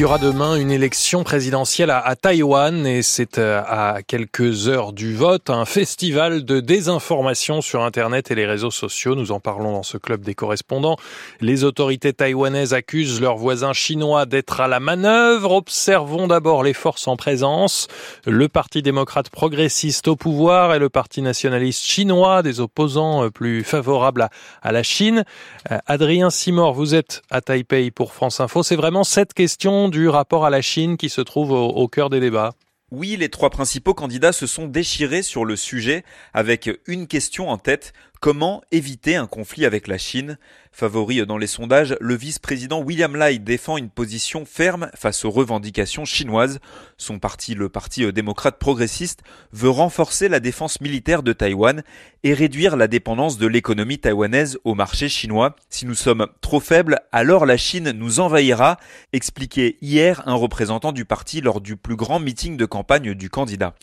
y aura demain une élection présidentielle à, Taïwan et c'est euh, à quelques heures du vote un festival de désinformation sur Internet et les réseaux sociaux. Nous en parlons dans ce club des correspondants. Les autorités taïwanaises accusent leurs voisins chinois d'être à la manœuvre. Observons d'abord les forces en présence. Le Parti démocrate progressiste au pouvoir et le Parti nationaliste chinois, des opposants euh, plus favorables à, à la Chine. Euh, Adrien Simor, vous êtes à Taipei pour France Info. C'est vraiment cette question du rapport à la Chine qui se trouve au, cœur des débats. Oui, les trois principaux candidats se sont déchirés sur le sujet avec une question en tête, Comment éviter un conflit avec la Chine? Favori dans les sondages, le vice-président William Lai défend une position ferme face aux revendications chinoises. Son parti, le Parti démocrate progressiste, veut renforcer la défense militaire de Taïwan et réduire la dépendance de l'économie taïwanaise au marché chinois. Si nous sommes trop faibles, alors la Chine nous envahira, expliquait hier un représentant du parti lors du plus grand meeting de campagne du candidat.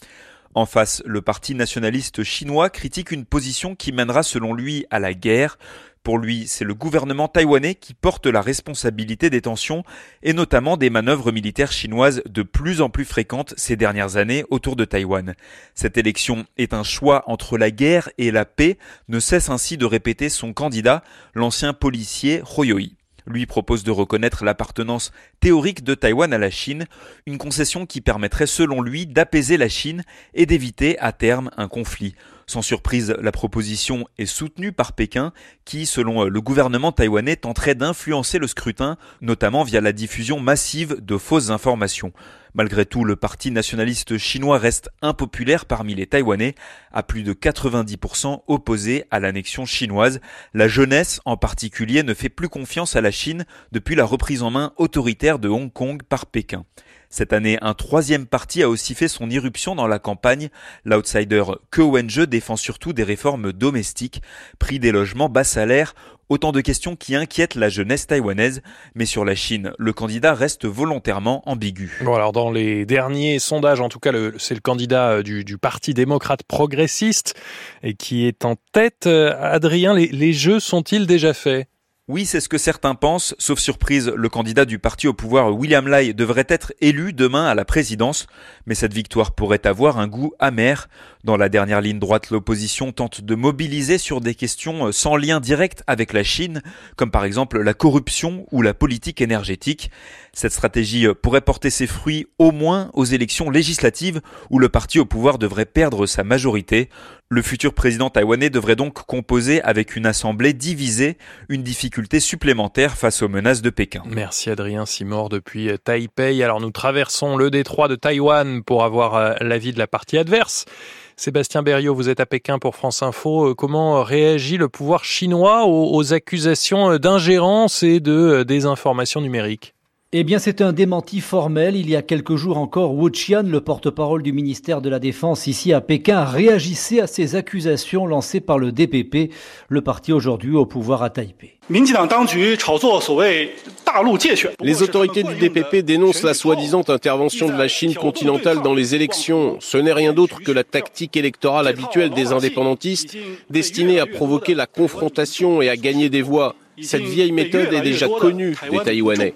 En face, le parti nationaliste chinois critique une position qui mènera selon lui à la guerre. Pour lui, c'est le gouvernement taïwanais qui porte la responsabilité des tensions et notamment des manœuvres militaires chinoises de plus en plus fréquentes ces dernières années autour de Taïwan. Cette élection est un choix entre la guerre et la paix, ne cesse ainsi de répéter son candidat, l'ancien policier Hoyoi lui propose de reconnaître l'appartenance théorique de Taïwan à la Chine, une concession qui permettrait selon lui d'apaiser la Chine et d'éviter à terme un conflit. Sans surprise, la proposition est soutenue par Pékin qui, selon le gouvernement taïwanais, tenterait d'influencer le scrutin, notamment via la diffusion massive de fausses informations. Malgré tout, le parti nationaliste chinois reste impopulaire parmi les Taïwanais, à plus de 90% opposé à l'annexion chinoise. La jeunesse, en particulier, ne fait plus confiance à la Chine depuis la reprise en main autoritaire de Hong Kong par Pékin. Cette année, un troisième parti a aussi fait son irruption dans la campagne. L'outsider Ke Wen-je défend surtout des réformes domestiques, prix des logements bas salaires, Autant de questions qui inquiètent la jeunesse taïwanaise, mais sur la Chine, le candidat reste volontairement ambigu. Bon alors dans les derniers sondages, en tout cas c'est le candidat euh, du, Parti démocrate progressiste et qui est en tête. Euh, Adrien, les jeux sont-ils déjà faits? Oui, c'est ce que certains pensent. Sauf surprise, le candidat du parti au pouvoir, William Lai, devrait être élu demain à la présidence. Mais cette victoire pourrait avoir un goût amer. Dans la dernière ligne droite, l'opposition tente de mobiliser sur des questions sans lien direct avec la Chine, comme par exemple la corruption ou la politique énergétique. Cette stratégie pourrait porter ses fruits au moins aux élections législatives où le parti au pouvoir devrait perdre sa majorité. Le futur président taïwanais devrait donc composer avec une assemblée divisée, une difficulté supplémentaire face aux menaces de Pékin. Merci Adrien Simor depuis Taipei. Alors nous traversons le détroit de Taïwan pour avoir euh, l'avis de la partie adverse. Sébastien Berriot, vous êtes à Pékin pour France Info. Euh, comment réagit le pouvoir chinois aux accusations d'ingérence et de désinformation numérique? Eh bien, c'est un démenti formel. Il y a quelques jours encore, Wu Qian, le porte-parole du ministère de la Défense ici à Pékin, réagissait à ces accusations lancées par le DPP, le parti aujourd'hui au pouvoir à Taipei. Les autorités du DPP dénoncent la soi-disant intervention de la Chine continentale dans les élections. Ce n'est rien d'autre que la tactique électorale habituelle des indépendantistes, destinée à provoquer la confrontation et à gagner des voix. Cette vieille méthode est déjà connue des Taïwanais.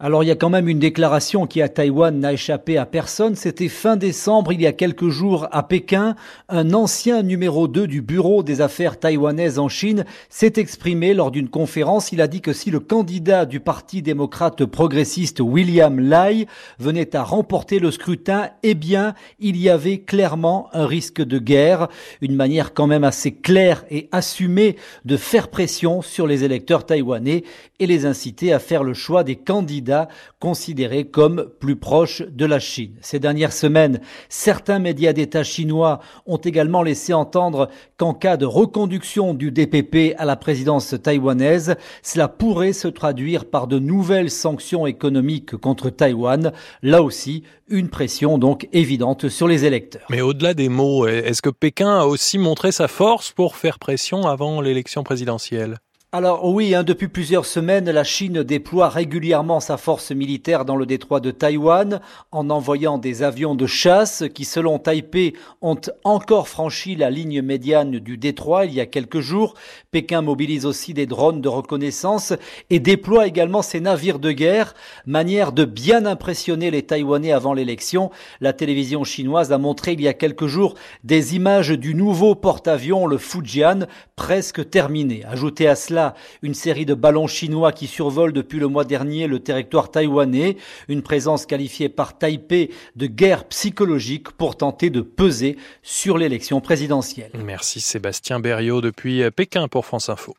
Alors il y a quand même une déclaration qui à Taïwan n'a échappé à personne. C'était fin décembre, il y a quelques jours, à Pékin. Un ancien numéro 2 du Bureau des affaires taïwanaises en Chine s'est exprimé lors d'une conférence. Il a dit que si le candidat du Parti démocrate progressiste William Lai venait à remporter le scrutin, eh bien, il y avait clairement un risque de guerre. Une manière quand même assez claire et assumée de faire pression sur les électeurs taïwanais et les inciter à faire le choix des candidats considérés comme plus proches de la Chine. Ces dernières semaines, certains médias d'État chinois ont également laissé entendre qu'en cas de reconduction du DPP à la présidence taïwanaise, cela pourrait se traduire par de nouvelles sanctions économiques contre Taïwan. Là aussi, une pression donc évidente sur les électeurs. Mais au-delà des mots, est-ce que Pékin a aussi montré sa force pour faire pression avant l'élection présidentielle? Alors oui, hein, depuis plusieurs semaines, la Chine déploie régulièrement sa force militaire dans le détroit de Taïwan en envoyant des avions de chasse qui, selon Taipei, ont encore franchi la ligne médiane du détroit il y a quelques jours. Pékin mobilise aussi des drones de reconnaissance et déploie également ses navires de guerre, manière de bien impressionner les Taïwanais avant l'élection. La télévision chinoise a montré il y a quelques jours des images du nouveau porte-avions, le Fujian, presque terminé. À cela une série de ballons chinois qui survolent depuis le mois dernier le territoire taïwanais, une présence qualifiée par Taipei de guerre psychologique pour tenter de peser sur l'élection présidentielle. Merci Sébastien Berriot depuis Pékin pour France Info.